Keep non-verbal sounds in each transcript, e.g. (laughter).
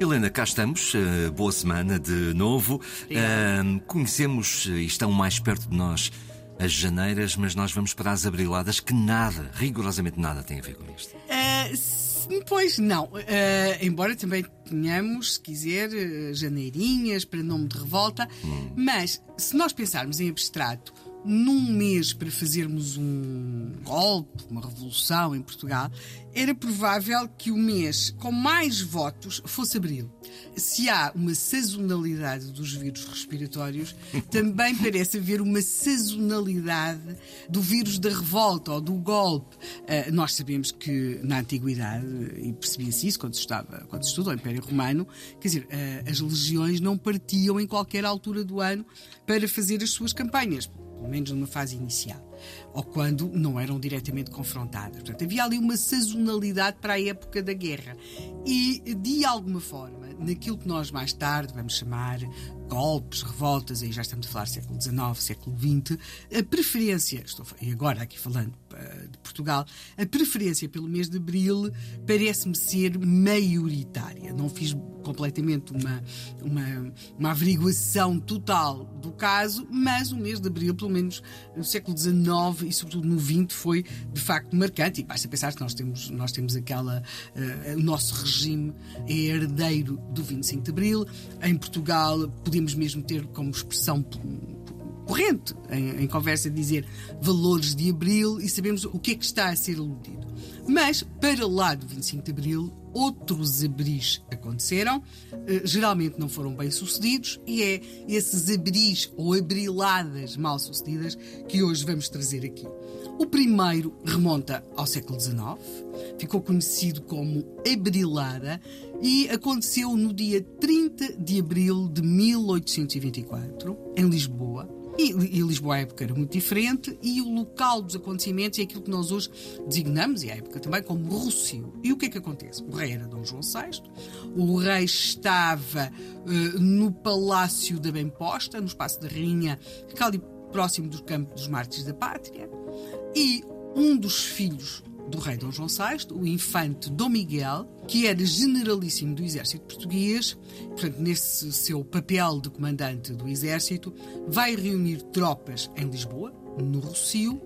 Helena, cá estamos. Uh, boa semana de novo. Uh, conhecemos e estão mais perto de nós as janeiras, mas nós vamos para as abriladas que nada, rigorosamente nada, tem a ver com isto. Uh, pois não. embora também tenhamos, se quiser, janeirinhas para nome de revolta, hum. mas se nós pensarmos em abstrato, num mês para fazermos um golpe, uma revolução em Portugal, era provável que o mês com mais votos fosse abril. Se há uma sazonalidade dos vírus respiratórios, (laughs) também parece haver uma sazonalidade do vírus da revolta ou do golpe. Uh, nós sabemos que na antiguidade, e percebia-se isso quando se, estava, quando se estudou o Império Romano, quer dizer, uh, as legiões não partiam em qualquer altura do ano para fazer as suas campanhas pelo menos numa fase inicial, ou quando não eram diretamente confrontadas. Portanto, havia ali uma sazonalidade para a época da guerra. E, de alguma forma, naquilo que nós mais tarde vamos chamar golpes, revoltas, aí já estamos a falar século XIX, século XX, a preferência, estou e agora aqui falando de Portugal, a preferência pelo mês de Abril parece-me ser maioritária. Não fiz completamente uma, uma, uma averiguação total do caso, mas o mês de Abril, pelo menos no século XIX e sobretudo no XX, foi de facto marcante. E basta pensar que nós temos, nós temos aquela. Uh, o nosso regime é herdeiro do 25 de Abril. Em Portugal, podemos mesmo ter como expressão corrente em, em, conversa dizer valores de abril e sabemos o que é que está a ser aludido. Mas, para lá do 25 de abril, outros abris aconteceram, eh, geralmente não foram bem sucedidos, e é esses abris ou abriladas mal sucedidas que hoje vamos trazer aqui. O primeiro remonta ao século XIX, ficou conhecido como Abrilada e aconteceu no dia 30 de abril de 1824, em Lisboa. E, e, Lisboa à época era muito diferente e o local dos acontecimentos é aquilo que nós hoje designamos, e à época também, como Rússio. E o que é que acontece? O rei era Dom João VI, o rei estava uh, no Palácio da Bem-Posta, no Espaço da Rainha, que ali próximo do Campo dos Mártires da Pátria, e um dos filhos do rei Dom João VI, o infante Dom Miguel, que era generalíssimo do exército português, portanto, nesse seu papel de comandante do exército, vai reunir tropas em Lisboa, no Rocio,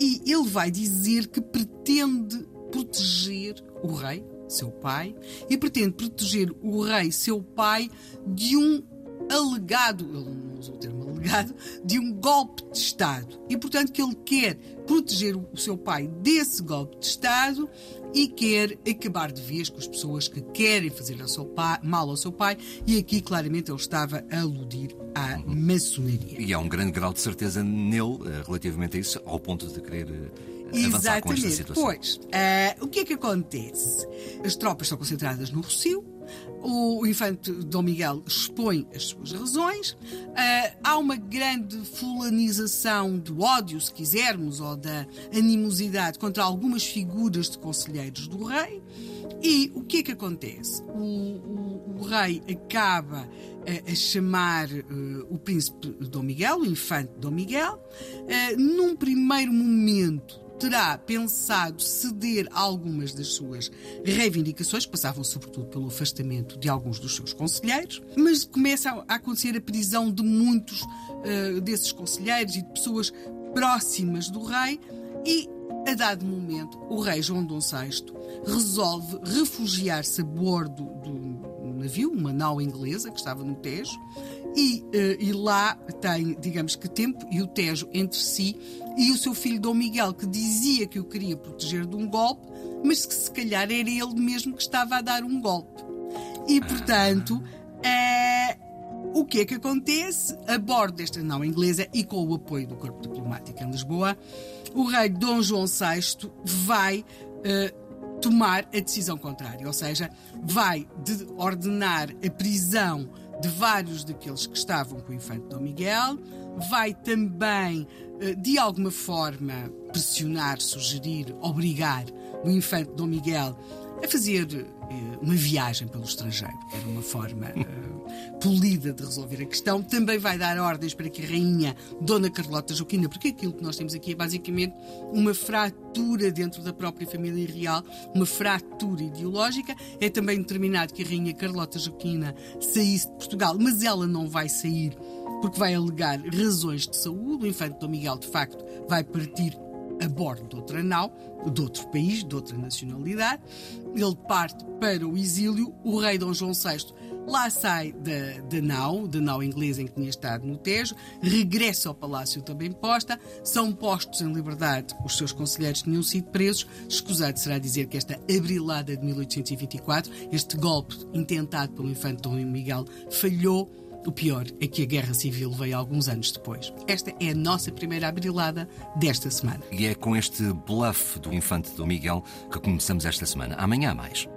e ele vai dizer que pretende proteger o rei, seu pai, e pretende proteger o rei, seu pai, de um alegado, ele não usou o termo alegado, de um golpe de Estado. E, portanto, que ele quer proteger o seu pai desse golpe de Estado e quer acabar de vez com as pessoas que querem fazer ao seu pai, mal ao seu pai. E aqui, claramente, ele estava a aludir à uhum. maçonaria. E há um grande grau de certeza nele eh, relativamente a isso, ao ponto de querer eh, avançar com esta situação. Pois, uh, o que é que acontece? As tropas estão concentradas no Rocio, o infante Dom Miguel expõe as suas razões. Uh, há uma grande fulanização do ódio, se quisermos, ou da animosidade contra algumas figuras de conselheiros do rei. E o que é que acontece? O, o, o rei acaba a, a chamar uh, o príncipe Dom Miguel, o infante Dom Miguel, uh, num primeiro momento terá pensado ceder algumas das suas reivindicações, que passavam sobretudo pelo afastamento de alguns dos seus conselheiros, mas começa a acontecer a prisão de muitos uh, desses conselheiros e de pessoas próximas do rei e a dado momento, o rei João Dom VI resolve refugiar-se a bordo do navio, uma nau inglesa que estava no Tejo, e, uh, e lá tem, digamos que, tempo e o Tejo entre si e o seu filho Dom Miguel, que dizia que o queria proteger de um golpe, mas que se calhar era ele mesmo que estava a dar um golpe. E, portanto, é, o que é que acontece? A bordo desta nau inglesa e com o apoio do Corpo Diplomático em Lisboa, o rei Dom João VI vai uh, tomar a decisão contrária, ou seja, vai de ordenar a prisão de vários daqueles que estavam com o infante Dom Miguel, vai também, eh, de alguma forma, pressionar, sugerir, obrigar o infante Dom Miguel a fazer eh, uma viagem pelo estrangeiro, que era uma forma uh, polida de resolver a questão. Também vai dar ordens para que a rainha Dona Carlota Joaquina, porque aquilo que nós temos aqui é basicamente uma fratura dentro da própria família real, uma fratura ideológica. É também determinado que a rainha Carlota Joaquina saísse de Portugal, mas ela não vai sair porque vai alegar razões de saúde. O infante Dom Miguel, de facto, vai partir a bordo de outra nau, de outro país, de outra nacionalidade. Ele parte para o exílio. O rei Dom João VI lá sai da, da nau, da nau inglesa em que tinha estado no Tejo, regressa ao palácio também posta, são postos em liberdade. Os seus conselheiros tinham sido presos. Escusado será dizer que esta abrilada de 1824, este golpe intentado pelo infante Dom Miguel, falhou o pior é que a guerra civil veio alguns anos depois. Esta é a nossa primeira abrilada desta semana. E é com este bluff do infante do Miguel que começamos esta semana. Amanhã mais.